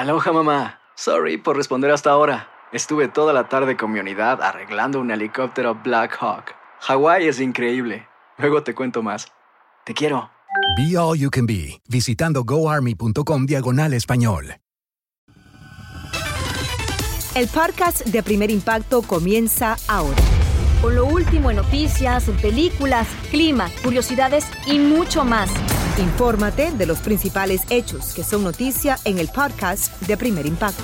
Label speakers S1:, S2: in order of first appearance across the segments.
S1: Aloha mamá. Sorry por responder hasta ahora. Estuve toda la tarde con mi unidad arreglando un helicóptero Black Hawk. Hawái es increíble. Luego te cuento más. Te quiero.
S2: Be All You Can Be, visitando goarmy.com diagonal español.
S3: El podcast de Primer Impacto comienza ahora. Con lo último en noticias, películas, clima, curiosidades y mucho más. Infórmate de los principales hechos que son noticia en el podcast de Primer Impacto.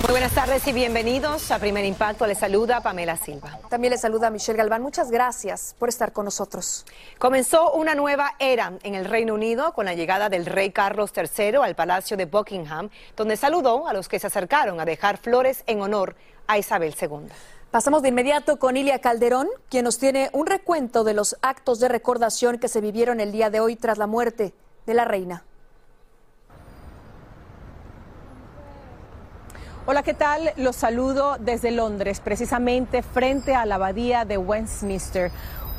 S4: Muy buenas tardes y bienvenidos a Primer Impacto. Les saluda Pamela Silva.
S5: También les saluda Michelle Galván. Muchas gracias por estar con nosotros.
S4: Comenzó una nueva era en el Reino Unido con la llegada del rey Carlos III al Palacio de Buckingham, donde saludó a los que se acercaron a dejar flores en honor a Isabel II.
S5: Pasamos de inmediato con Ilia Calderón, quien nos tiene un recuento de los actos de recordación que se vivieron el día de hoy tras la muerte de la reina.
S6: Hola, ¿qué tal? Los saludo desde Londres, precisamente frente a la abadía de Westminster,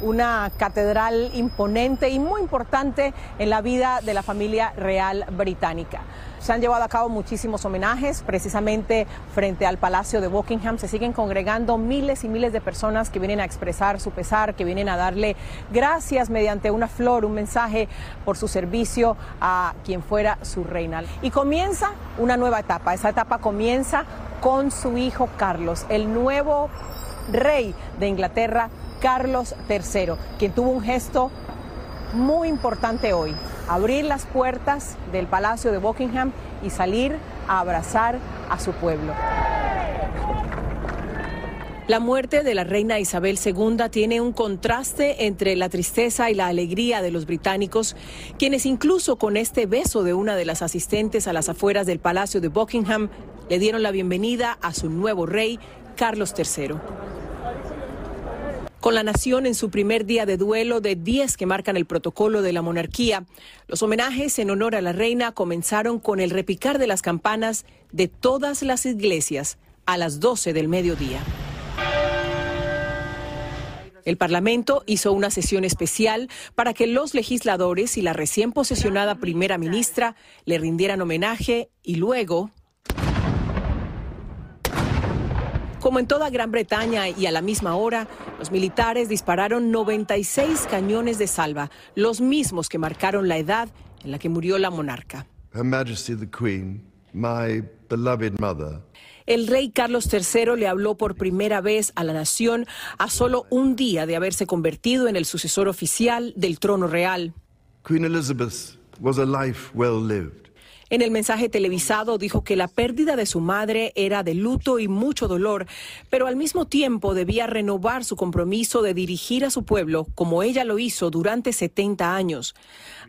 S6: una catedral imponente y muy importante en la vida de la familia real británica. Se han llevado a cabo muchísimos homenajes, precisamente frente al Palacio de Buckingham. Se siguen congregando miles y miles de personas que vienen a expresar su pesar, que vienen a darle gracias mediante una flor, un mensaje por su servicio a quien fuera su reina. Y comienza una nueva etapa. Esa etapa comienza con su hijo Carlos, el nuevo rey de Inglaterra, Carlos III, quien tuvo un gesto muy importante hoy, abrir las puertas del Palacio de Buckingham y salir a abrazar a su pueblo. La muerte de la reina Isabel II tiene un contraste entre la tristeza y la alegría de los británicos, quienes incluso con este beso de una de las asistentes a las afueras del Palacio de Buckingham le dieron la bienvenida a su nuevo rey, Carlos III con la nación en su primer día de duelo de 10 que marcan el protocolo de la monarquía. Los homenajes en honor a la reina comenzaron con el repicar de las campanas de todas las iglesias a las 12 del mediodía. El Parlamento hizo una sesión especial para que los legisladores y la recién posesionada primera ministra le rindieran homenaje y luego Como en toda Gran Bretaña y a la misma hora, los militares dispararon 96 cañones de salva, los mismos que marcaron la edad en la que murió la monarca.
S7: Her Majesty the Queen, my beloved mother,
S6: el rey Carlos III le habló por primera vez a la nación a solo un día de haberse convertido en el sucesor oficial del trono real.
S7: Queen Elizabeth was a life well lived.
S6: En el mensaje televisado dijo que la pérdida de su madre era de luto y mucho dolor, pero al mismo tiempo debía renovar su compromiso de dirigir a su pueblo como ella lo hizo durante 70 años.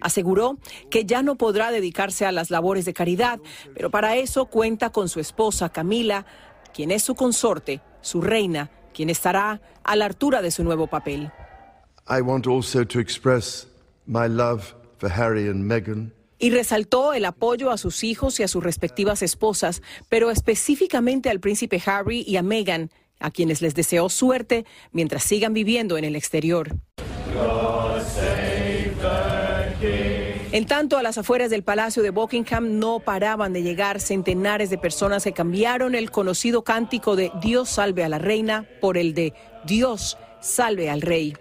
S6: Aseguró que ya no podrá dedicarse a las labores de caridad, pero para eso cuenta con su esposa Camila, quien es su consorte, su reina, quien estará a la altura de su nuevo papel.
S7: I want also to express my love for Harry and Meghan
S6: y resaltó el apoyo a sus hijos y a sus respectivas esposas, pero específicamente al príncipe Harry y a Meghan, a quienes les deseó suerte mientras sigan viviendo en el exterior. En tanto, a las afueras del Palacio de Buckingham no paraban de llegar centenares de personas que cambiaron el conocido cántico de Dios salve a la reina por el de Dios salve al rey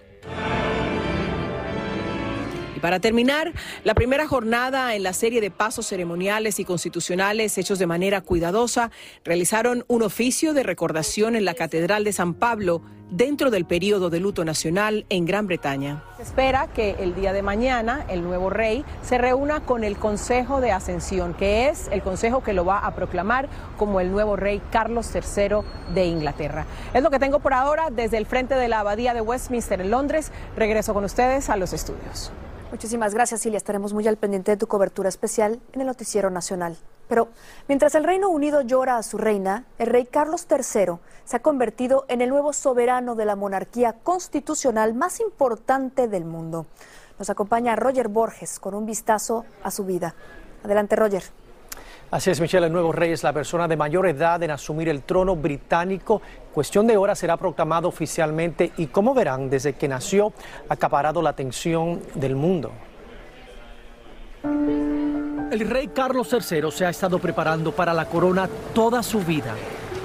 S6: para terminar, la primera jornada en la serie de pasos ceremoniales y constitucionales hechos de manera cuidadosa realizaron un oficio de recordación en la Catedral de San Pablo dentro del periodo de luto nacional en Gran Bretaña. Se espera que el día de mañana el nuevo rey se reúna con el Consejo de Ascensión, que es el consejo que lo va a proclamar como el nuevo rey Carlos III de Inglaterra. Es lo que tengo por ahora desde el frente de la Abadía de Westminster en Londres. Regreso con ustedes a los estudios.
S5: Muchísimas gracias, Silvia. Estaremos muy al pendiente de tu cobertura especial en el Noticiero Nacional. Pero mientras el Reino Unido llora a su reina, el rey Carlos III se ha convertido en el nuevo soberano de la monarquía constitucional más importante del mundo. Nos acompaña Roger Borges con un vistazo a su vida. Adelante, Roger.
S8: Así es, Michelle, el nuevo rey es la persona de mayor edad en asumir el trono británico. Cuestión de horas será proclamado oficialmente y, como verán, desde que nació ha acaparado la atención del mundo. El rey Carlos III se ha estado preparando para la corona toda su vida.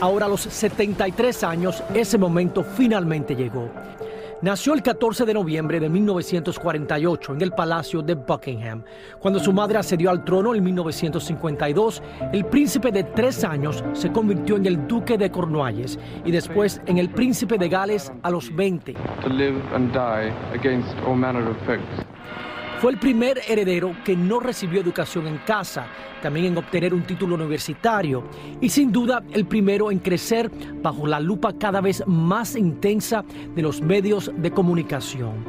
S8: Ahora a los 73 años, ese momento finalmente llegó. Nació el 14 de noviembre de 1948 en el Palacio de Buckingham. Cuando su madre accedió al trono en 1952, el príncipe de tres años se convirtió en el duque de Cornualles y después en el príncipe de Gales a los 20. Fue el primer heredero que no recibió educación en casa, también en obtener un título universitario y sin duda el primero en crecer bajo la lupa cada vez más intensa de los medios de comunicación.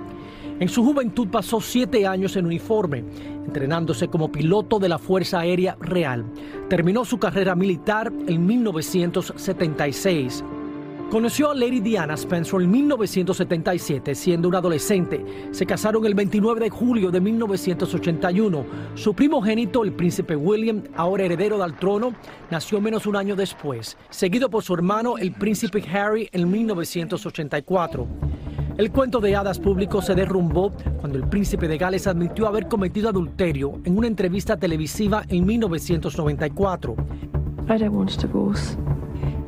S8: En su juventud pasó siete años en uniforme, entrenándose como piloto de la Fuerza Aérea Real. Terminó su carrera militar en 1976. Conoció a Lady Diana Spencer en 1977, siendo un adolescente. Se casaron el 29 de julio de 1981. Su primogénito, el príncipe William, ahora heredero del trono, nació menos un año después, seguido por su hermano, el príncipe Harry, en 1984. El cuento de hadas público se derrumbó cuando el príncipe de Gales admitió haber cometido adulterio en una entrevista televisiva en 1994.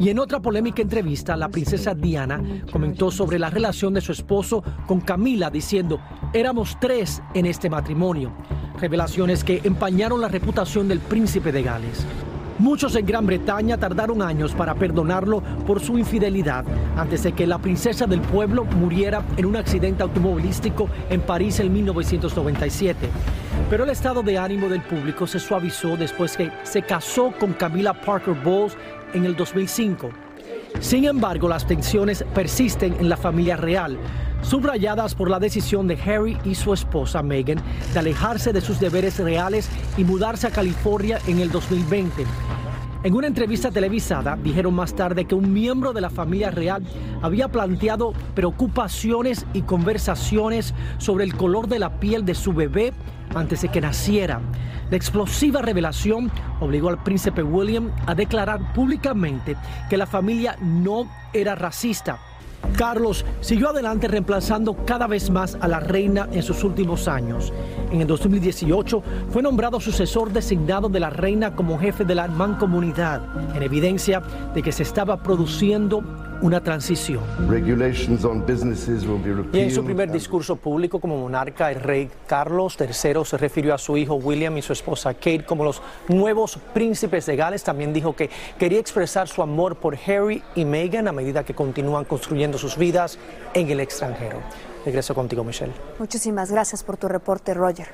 S8: Y en otra polémica entrevista, la princesa Diana comentó sobre la relación de su esposo con Camila, diciendo, éramos tres en este matrimonio. Revelaciones que empañaron la reputación del príncipe de Gales. Muchos en Gran Bretaña tardaron años para perdonarlo por su infidelidad antes de que la princesa del pueblo muriera en un accidente automovilístico en París en 1997. Pero el estado de ánimo del público se suavizó después que se casó con Camila Parker Bowles en el 2005. Sin embargo, las tensiones persisten en la familia real, subrayadas por la decisión de Harry y su esposa Meghan de alejarse de sus deberes reales y mudarse a California en el 2020. En una entrevista televisada dijeron más tarde que un miembro de la familia real había planteado preocupaciones y conversaciones sobre el color de la piel de su bebé antes de que naciera. La explosiva revelación obligó al príncipe William a declarar públicamente que la familia no era racista. Carlos siguió adelante reemplazando cada vez más a la reina en sus últimos años. En el 2018 fue nombrado sucesor designado de la reina como jefe de la mancomunidad, en evidencia de que se estaba produciendo una transición. Y en su primer discurso público como monarca, el rey Carlos III se refirió a su hijo William y su esposa Kate como los nuevos príncipes de Gales. También dijo que quería expresar su amor por Harry y Meghan a medida que continúan construyendo sus vidas en el extranjero. Regreso contigo, Michelle.
S5: Muchísimas gracias por tu reporte, Roger.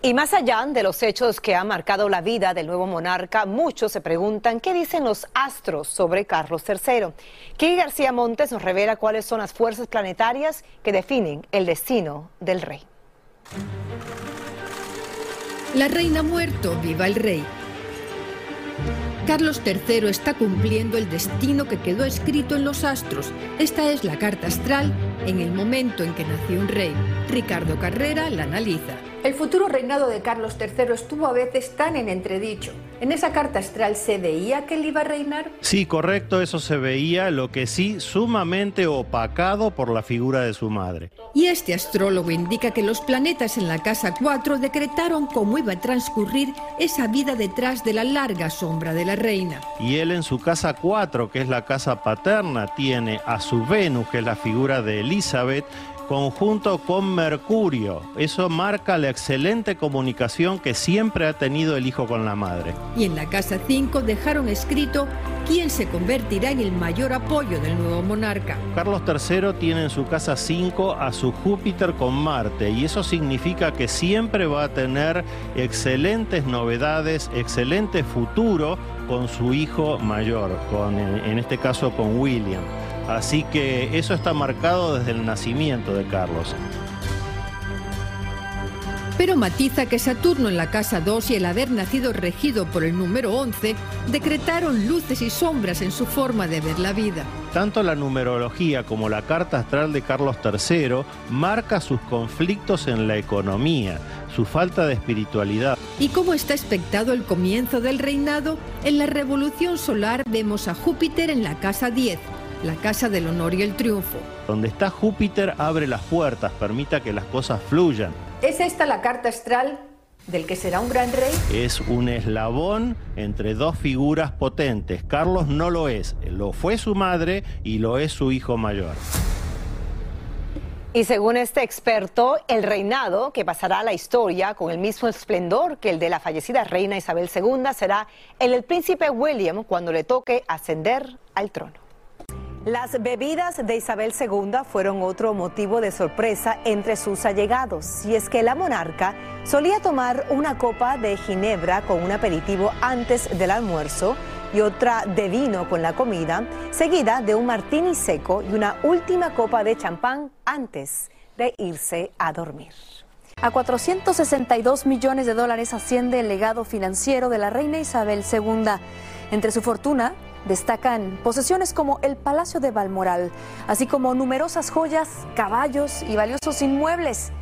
S4: Y más allá de los hechos que han marcado la vida del nuevo monarca, muchos se preguntan qué dicen los astros sobre Carlos III. Kiki García Montes nos revela cuáles son las fuerzas planetarias que definen el destino del rey.
S9: La reina muerto, viva el rey. Carlos III está cumpliendo el destino que quedó escrito en los astros. Esta es la carta astral en el momento en que nació un rey. Ricardo Carrera la analiza.
S10: El futuro reinado de Carlos III estuvo a veces tan en entredicho. ¿En esa carta astral se veía que él iba a reinar?
S11: Sí, correcto, eso se veía, lo que sí, sumamente opacado por la figura de su madre.
S9: Y este astrólogo indica que los planetas en la casa 4 decretaron cómo iba a transcurrir esa vida detrás de la larga sombra de la reina.
S11: Y él en su casa 4, que es la casa paterna, tiene a su Venus, que es la figura de Elizabeth, conjunto con Mercurio. Eso marca la excelente comunicación que siempre ha tenido el hijo con la madre.
S9: Y en la casa 5 dejaron escrito quién se convertirá en el mayor apoyo del nuevo monarca.
S11: Carlos III tiene en su casa 5 a su Júpiter con Marte y eso significa que siempre va a tener excelentes novedades, excelente futuro con su hijo mayor, con, en este caso con William. Así que eso está marcado desde el nacimiento de Carlos.
S9: Pero matiza que Saturno en la casa 2 y el haber nacido regido por el número 11 decretaron luces y sombras en su forma de ver la vida.
S11: Tanto la numerología como la carta astral de Carlos III marca sus conflictos en la economía, su falta de espiritualidad.
S9: ¿Y cómo está expectado el comienzo del reinado? En la revolución solar vemos a Júpiter en la casa 10 la casa del honor y el triunfo.
S11: Donde está Júpiter abre las puertas, permita que las cosas fluyan.
S10: ¿Es esta la carta astral del que será un gran rey?
S11: Es un eslabón entre dos figuras potentes. Carlos no lo es, lo fue su madre y lo es su hijo mayor.
S4: Y según este experto, el reinado, que pasará a la historia con el mismo esplendor que el de la fallecida reina Isabel II, será el del príncipe William cuando le toque ascender al trono. Las bebidas de Isabel II fueron otro motivo de sorpresa entre sus allegados, y es que la monarca solía tomar una copa de ginebra con un aperitivo antes del almuerzo y otra de vino con la comida, seguida de un martini seco y una última copa de champán antes de irse a dormir.
S5: A 462 millones de dólares asciende el legado financiero de la reina Isabel II. Entre su fortuna, Destacan posesiones como el Palacio de Balmoral, así como numerosas joyas, caballos y valiosos inmuebles.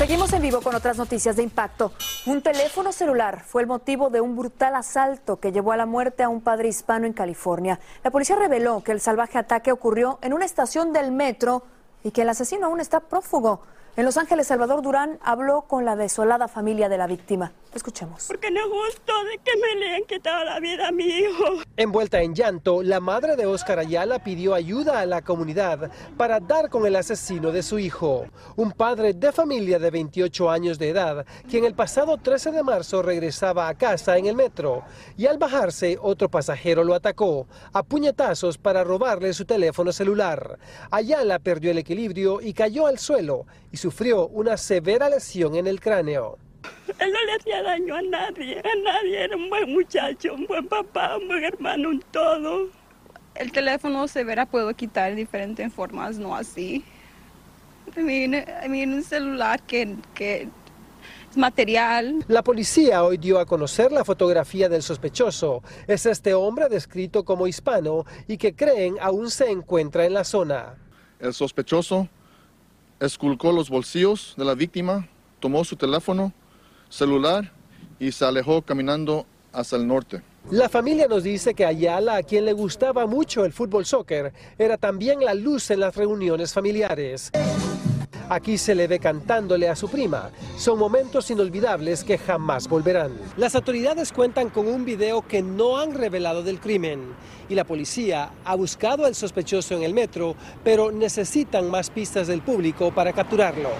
S5: Seguimos en vivo con otras noticias de impacto. Un teléfono celular fue el motivo de un brutal asalto que llevó a la muerte a un padre hispano en California. La policía reveló que el salvaje ataque ocurrió en una estación del metro y que el asesino aún está prófugo. En Los Ángeles, Salvador Durán habló con la desolada familia de la víctima. Escuchemos.
S12: Porque no gustó de que me le han quitado la vida a mi hijo.
S13: Envuelta en llanto, la madre de Oscar Ayala pidió ayuda a la comunidad para dar con el asesino de su hijo. Un padre de familia de 28 años de edad, quien el pasado 13 de marzo regresaba a casa en el metro y al bajarse otro pasajero lo atacó a puñetazos para robarle su teléfono celular. Ayala perdió el equilibrio y cayó al suelo y sufrió una severa lesión en el cráneo.
S12: Él no le hacía daño a nadie, a nadie. Era un buen muchacho, un buen papá, un buen hermano, un todo.
S14: El teléfono severa puedo quitar de diferentes formas, no así. También un celular que, que es material.
S13: La policía hoy dio a conocer la fotografía del sospechoso. Es este hombre descrito como hispano y que creen aún se encuentra en la zona.
S15: El sospechoso esculcó los bolsillos de la víctima, tomó su teléfono celular y se alejó caminando hacia el norte.
S13: La familia nos dice que Ayala, a quien le gustaba mucho el fútbol soccer, era también la luz en las reuniones familiares. Aquí se le ve cantándole a su prima. Son momentos inolvidables que jamás volverán. Las autoridades cuentan con un video que no han revelado del crimen y la policía ha buscado al sospechoso en el metro, pero necesitan más pistas del público para capturarlo.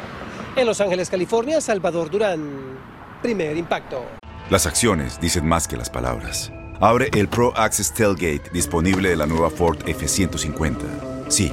S13: En Los Ángeles, California, Salvador Durán. Primer impacto.
S16: Las acciones dicen más que las palabras. Abre el Pro Access Tailgate disponible de la nueva Ford F-150. Sí,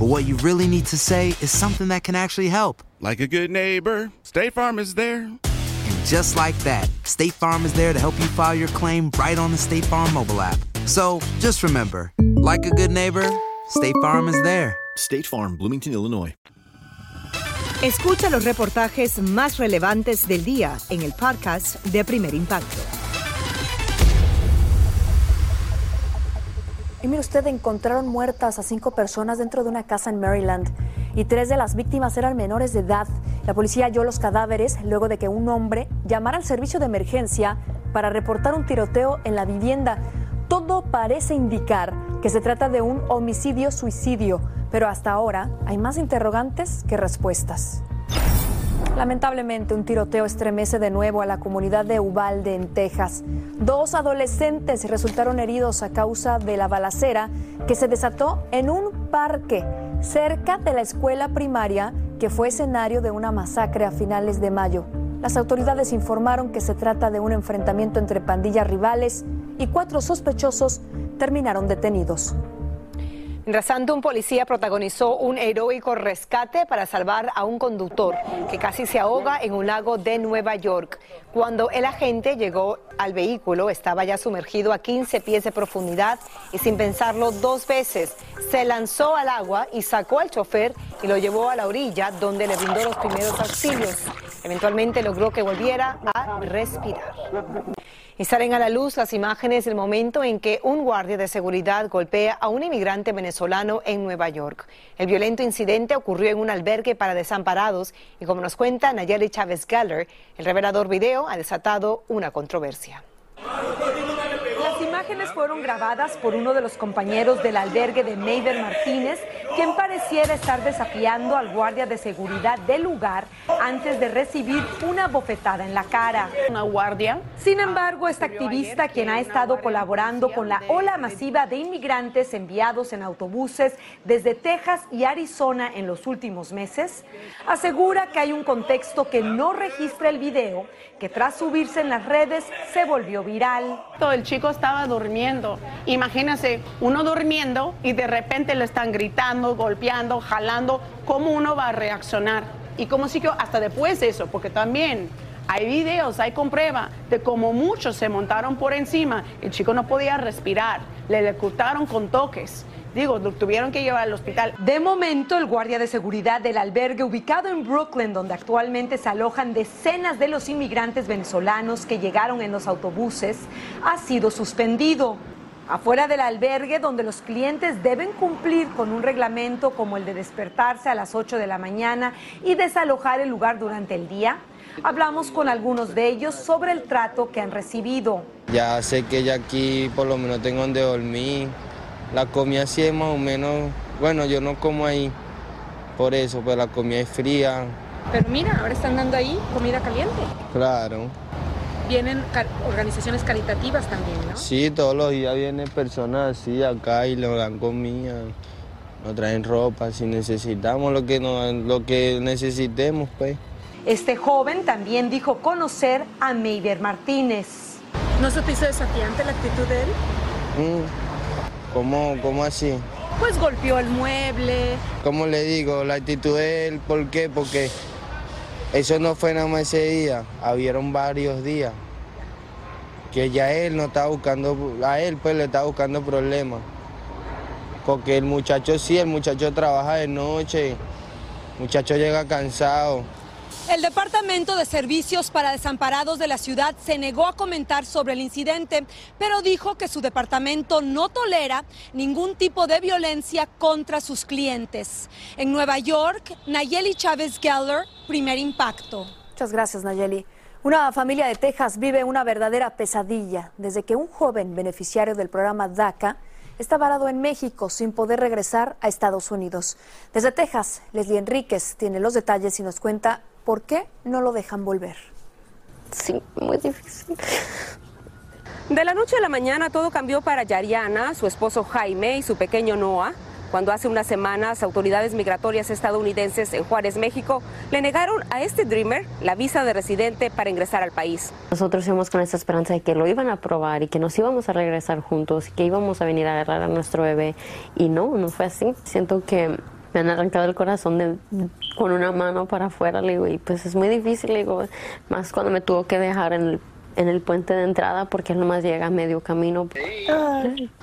S17: But what you really need to say is something that can actually help.
S18: Like a good neighbor, State Farm is there.
S17: And just like that, State Farm is there to help you file your claim right on the State Farm mobile app. So just remember, like a good neighbor, State Farm is there.
S19: State Farm, Bloomington, Illinois.
S3: Escucha los reportajes más relevantes del día en el podcast de Primer Impacto.
S5: Y mire usted, encontraron muertas a cinco personas dentro de una casa en Maryland y tres de las víctimas eran menores de edad. La policía halló los cadáveres luego de que un hombre llamara al servicio de emergencia para reportar un tiroteo en la vivienda. Todo parece indicar que se trata de un homicidio-suicidio, pero hasta ahora hay más interrogantes que respuestas. Lamentablemente, un tiroteo estremece de nuevo a la comunidad de Uvalde, en Texas. Dos adolescentes resultaron heridos a causa de la balacera que se desató en un parque cerca de la escuela primaria que fue escenario de una masacre a finales de mayo. Las autoridades informaron que se trata de un enfrentamiento entre pandillas rivales y cuatro sospechosos terminaron detenidos.
S4: Mientras un policía protagonizó un heroico rescate para salvar a un conductor que casi se ahoga en un lago de Nueva York. Cuando el agente llegó al vehículo, estaba ya sumergido a 15 pies de profundidad y sin pensarlo dos veces, se lanzó al agua y sacó al chofer y lo llevó a la orilla donde le brindó los primeros auxilios. Eventualmente logró que volviera a respirar. Y salen a la luz las imágenes del momento en que un guardia de seguridad golpea a un inmigrante venezolano en Nueva York. El violento incidente ocurrió en un albergue para desamparados y como nos cuenta Nayeli Chávez Galler, el revelador video ha desatado una controversia.
S20: Imágenes fueron grabadas por uno de los compañeros del albergue de Neider Martínez, quien pareciera estar desafiando al guardia de seguridad del lugar antes de recibir una bofetada en la cara.
S21: Una guardia.
S20: Sin embargo, esta activista, quien ha estado colaborando con la ola masiva de inmigrantes enviados en autobuses desde Texas y Arizona en los últimos meses, asegura que hay un contexto que no registra el video, que tras subirse en las redes se volvió viral.
S21: Todo el chico estaba durmiendo. Imagínense, uno durmiendo y de repente le están gritando, golpeando, jalando. ¿Cómo uno va a reaccionar? Y cómo siguió hasta después de eso, porque también hay videos, hay comprueba de cómo muchos se montaron por encima. El chico no podía respirar, le electrocutaron con toques. Digo, lo tuvieron que llevar al hospital.
S20: De momento, el guardia de seguridad del albergue ubicado en Brooklyn, donde actualmente se alojan decenas de los inmigrantes venezolanos que llegaron en los autobuses, ha sido suspendido. Afuera del albergue, donde los clientes deben cumplir con un reglamento como el de despertarse a las 8 de la mañana y desalojar el lugar durante el día, hablamos con algunos de ellos sobre el trato que han recibido.
S22: Ya sé que ya aquí por lo menos tengo donde dormir. La comida sí es más o menos, bueno, yo no como ahí por eso, pues la comida es fría.
S20: Pero mira, ahora están dando ahí comida caliente.
S22: Claro.
S20: Vienen organizaciones caritativas también, ¿no?
S22: Sí, todos los días vienen personas así acá y nos dan comida, nos traen ropa, si necesitamos lo que, lo que necesitemos, pues.
S20: Este joven también dijo conocer a Meider Martínez. ¿No se te hizo desafiante la actitud de él?
S22: Mm. ¿Cómo, ¿Cómo así?
S20: Pues golpeó el mueble.
S22: ¿Cómo le digo? La actitud de él, ¿por qué? Porque eso no fue nada más ese día, habieron varios días. Que ya él no estaba buscando, a él pues le estaba buscando problemas. Porque el muchacho sí, el muchacho trabaja de noche, el muchacho llega cansado.
S20: El Departamento de Servicios para Desamparados de la ciudad se negó a comentar sobre el incidente, pero dijo que su departamento no tolera ningún tipo de violencia contra sus clientes. En Nueva York, Nayeli Chávez Geller, primer impacto.
S5: Muchas gracias, Nayeli. Una familia de Texas vive una verdadera pesadilla desde que un joven beneficiario del programa DACA está varado en México sin poder regresar a Estados Unidos. Desde Texas, Leslie Enríquez tiene los detalles y nos cuenta ¿Por qué no lo dejan volver?
S23: Sí, muy difícil.
S24: De la noche a la mañana todo cambió para Yariana, su esposo Jaime y su pequeño Noah, cuando hace unas semanas autoridades migratorias estadounidenses en Juárez, México, le negaron a este Dreamer la visa de residente para ingresar al país.
S23: Nosotros íbamos con esa esperanza de que lo iban a aprobar y que nos íbamos a regresar juntos y que íbamos a venir a agarrar a nuestro bebé y no, no fue así. Siento que me han arrancado el corazón de, con una mano para afuera, le digo, y pues es muy difícil, le digo, más cuando me tuvo que dejar en el en el puente de entrada porque él nomás llega a medio camino.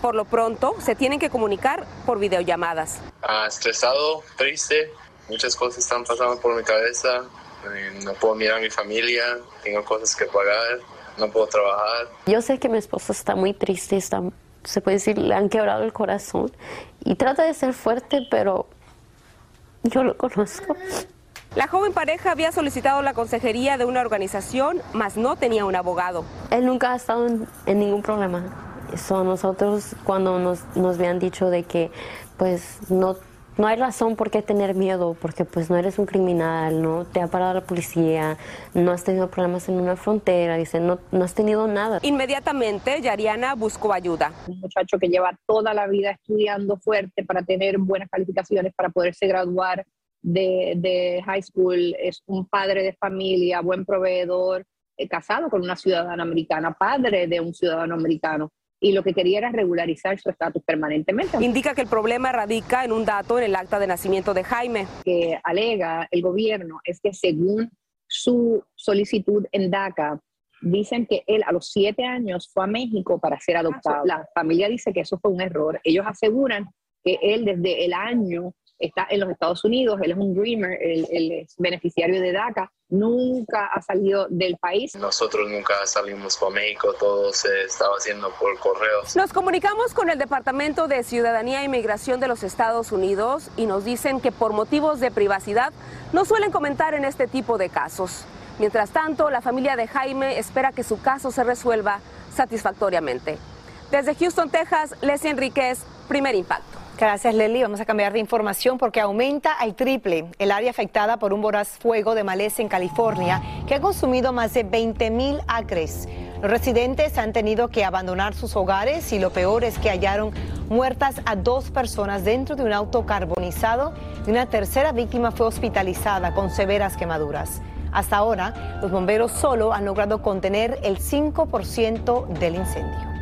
S24: Por lo pronto, se tienen que comunicar por videollamadas.
S25: Ah, estresado, triste, muchas cosas están pasando por mi cabeza, eh, no puedo mirar a mi familia, tengo cosas que pagar, no puedo trabajar.
S23: Yo sé que mi esposo está muy triste, está, se puede decir, le han quebrado el corazón y trata de ser fuerte, pero yo lo conozco.
S24: La joven pareja había solicitado la consejería de una organización, mas no tenía un abogado.
S23: Él nunca ha estado en, ningún problema. Son nosotros cuando nos, nos habían dicho de que pues no no hay razón por qué tener miedo, porque pues no eres un criminal, no te ha parado la policía, no has tenido problemas en una frontera, dice, no, no has tenido nada.
S24: Inmediatamente, Yariana buscó ayuda.
S26: Un muchacho que lleva toda la vida estudiando fuerte para tener buenas calificaciones, para poderse graduar de, high school, es un padre de familia, buen proveedor, eh, casado con una ciudadana americana, padre de un ciudadano americano y lo que quería era regularizar su estatus permanentemente.
S24: Indica que el problema radica en un dato en el acta de nacimiento de Jaime.
S26: Que alega el gobierno es que según su solicitud en DACA, dicen que él a los siete años fue a México para ser adoptado. La familia dice que eso fue un error. Ellos aseguran que él desde el año está en los Estados Unidos, él es un dreamer, él, es beneficiario de DACA, nunca ha salido del país.
S25: Nosotros nunca salimos por México, todo se estaba haciendo por correos.
S24: Nos comunicamos con el Departamento de Ciudadanía e Inmigración de los Estados Unidos y nos dicen que por motivos de privacidad no suelen comentar en este tipo de casos. Mientras tanto, la familia de Jaime espera que su caso se resuelva satisfactoriamente. Desde Houston, Texas, Leslie Enríquez, Primer Impacto.
S4: Gracias, Lely. Vamos a cambiar de información porque aumenta al triple el área afectada por un voraz fuego de maleza en California que ha consumido más de 20 mil acres. Los residentes han tenido que abandonar sus hogares y lo peor es que hallaron muertas a dos personas dentro de un auto carbonizado y una tercera víctima fue hospitalizada con severas quemaduras. Hasta ahora, los bomberos solo han logrado contener el 5% del incendio.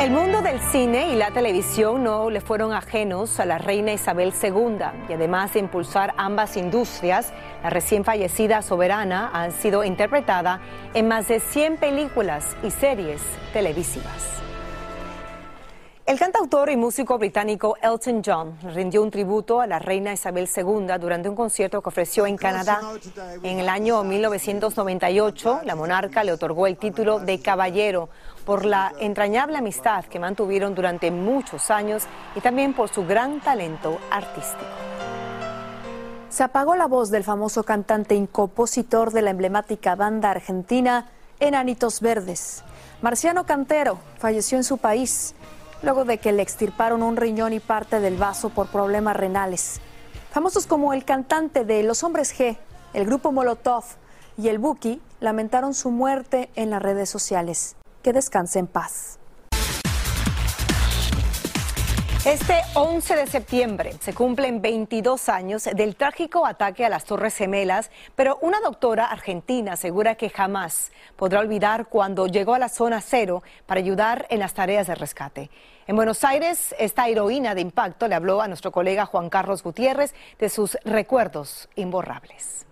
S4: El mundo del cine y la televisión no le fueron ajenos a la reina Isabel II y además de impulsar ambas industrias, la recién fallecida soberana ha sido interpretada en más de 100 películas y series televisivas. El cantautor y músico británico Elton John rindió un tributo a la reina Isabel II durante un concierto que ofreció en Canadá. En el año 1998, la monarca le otorgó el título de caballero por la entrañable amistad que mantuvieron durante muchos años y también por su gran talento artístico.
S5: Se apagó la voz del famoso cantante y compositor de la emblemática banda argentina Enanitos Verdes. Marciano Cantero falleció en su país luego de que le extirparon un riñón y parte del vaso por problemas renales. Famosos como el cantante de Los Hombres G, el grupo Molotov y el Buki lamentaron su muerte en las redes sociales. Que descanse en paz.
S4: Este 11 de septiembre se cumplen 22 años del trágico ataque a las Torres Gemelas, pero una doctora argentina asegura que jamás podrá olvidar cuando llegó a la zona cero para ayudar en las tareas de rescate. En Buenos Aires, esta heroína de impacto le habló a nuestro colega Juan Carlos Gutiérrez de sus recuerdos imborrables.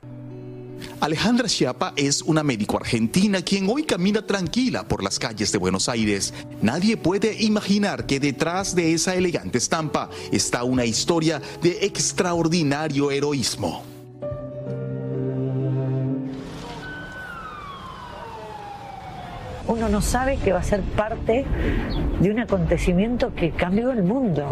S27: Alejandra Chiapa es una médico argentina quien hoy camina tranquila por las calles de Buenos Aires. Nadie puede imaginar que detrás de esa elegante estampa está una historia de extraordinario heroísmo.
S28: Uno no sabe que va a ser parte de un acontecimiento que cambió el mundo.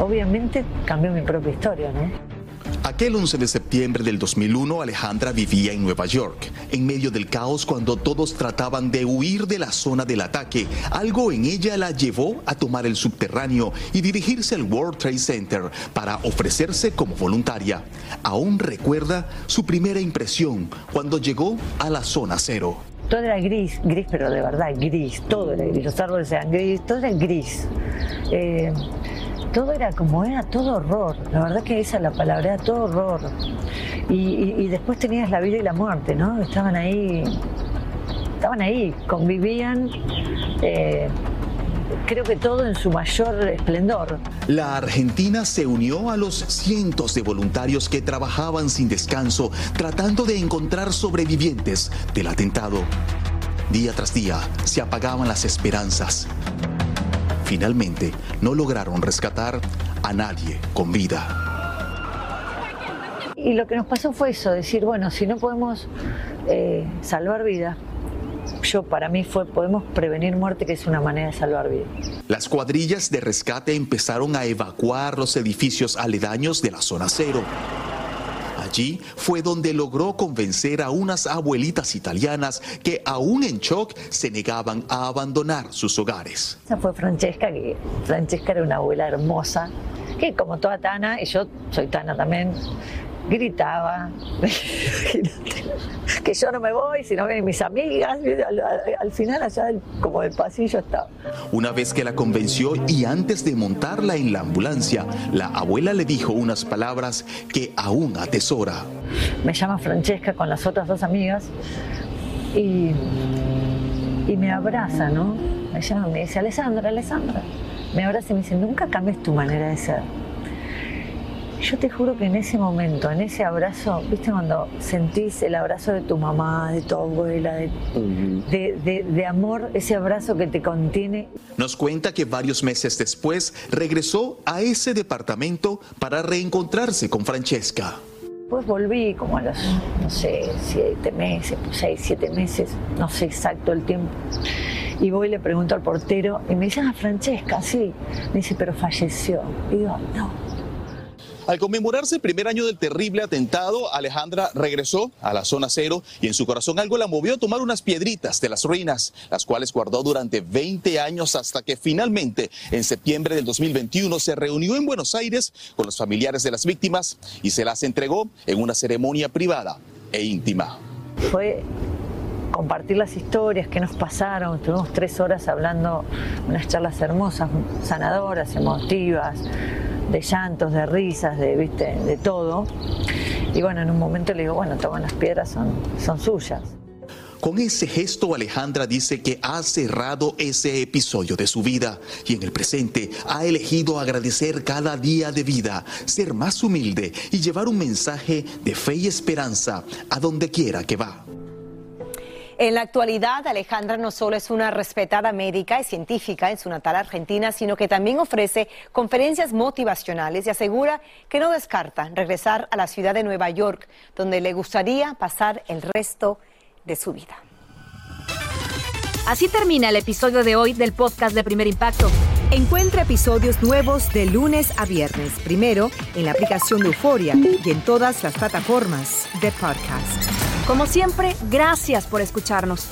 S28: Obviamente cambió mi propia historia, ¿no?
S27: Aquel 11 de septiembre del 2001, Alejandra vivía en Nueva York, en medio del caos cuando todos trataban de huir de la zona del ataque. Algo en ella la llevó a tomar el subterráneo y dirigirse al World Trade Center para ofrecerse como voluntaria. Aún recuerda su primera impresión cuando llegó a la zona cero.
S28: Todo era gris, gris, pero de verdad gris, todo era gris, los árboles eran gris, todo era gris. Eh, todo era como era, todo horror. La verdad que esa es la palabra, era todo horror. Y, después tenías la vida y la muerte, ¿no? Estaban ahí, estaban ahí, convivían. Eh, creo que todo en su mayor esplendor.
S27: La Argentina se unió a los cientos de voluntarios que trabajaban sin descanso tratando de encontrar sobrevivientes del atentado. Día tras día se apagaban las esperanzas. Finalmente, no lograron rescatar a nadie con vida.
S28: Y lo que nos pasó fue eso, decir, bueno, si no podemos eh, salvar vidas, yo para mí fue podemos prevenir muerte, que es una manera de salvar vidas.
S27: Las cuadrillas de rescate empezaron a evacuar los edificios aledaños de la zona cero. Allí fue donde logró convencer a unas abuelitas italianas que aún en shock se negaban a abandonar sus hogares.
S28: Esa fue Francesca, que Francesca era una abuela hermosa, que como toda Tana, y yo soy Tana también, gritaba, que yo no me voy, si no vienen mis amigas, al, final allá como del pasillo estaba.
S27: Una vez que la convenció y antes de montarla en la ambulancia, la abuela le dijo unas palabras que aún atesora.
S28: Me llama Francesca con las otras dos amigas y, y me abraza, ¿no? Me llama, me dice, Alessandra, Alessandra. Me abraza y me dice, nunca cambies tu manera de ser yo te juro que en ese momento, en ese abrazo, viste cuando sentís el abrazo de tu mamá, de tu abuela, de, amor, ese abrazo que te contiene.
S27: Nos cuenta que varios meses después regresó a ese departamento para reencontrarse con Francesca.
S28: Pues volví como a los, no sé, siete meses, seis, siete meses, no sé exacto el tiempo. Y voy y le pregunto al portero y me dice, ah, Francesca, sí. Me dice, pero falleció. Y digo, no,
S27: al conmemorarse el primer año del terrible atentado, Alejandra regresó a la zona cero y en su corazón algo la movió a tomar unas piedritas de las ruinas, las cuales guardó durante 20 años hasta que finalmente en septiembre del 2021 se reunió en Buenos Aires con los familiares de las víctimas y se las entregó en una ceremonia privada e íntima.
S28: Fue compartir las historias que nos pasaron. Tuvimos tres horas hablando, unas charlas hermosas, sanadoras, emotivas de llantos, de risas, de, ¿viste? de todo. Y bueno, en un momento le digo, bueno, toman las piedras, son, son suyas.
S27: Con ese gesto Alejandra dice que ha cerrado ese episodio de su vida y en el presente ha elegido agradecer cada día de vida, ser más humilde y llevar un mensaje de fe y esperanza a donde quiera que va.
S4: En la actualidad, Alejandra no solo es una respetada médica y científica en su natal Argentina, sino que también ofrece conferencias motivacionales y asegura que no descarta regresar a la ciudad de Nueva York, donde le gustaría pasar el resto de su vida.
S3: Así termina el episodio de hoy del podcast de Primer Impacto. Encuentra episodios nuevos de lunes a viernes, primero en la aplicación de Euforia y en todas las plataformas de podcast. Como siempre, gracias por escucharnos.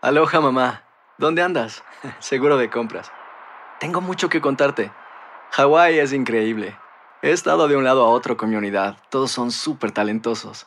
S1: Aloha mamá, ¿dónde andas? Seguro de compras. Tengo mucho que contarte. Hawái es increíble. He estado de un lado a otro con mi unidad. Todos son súper talentosos.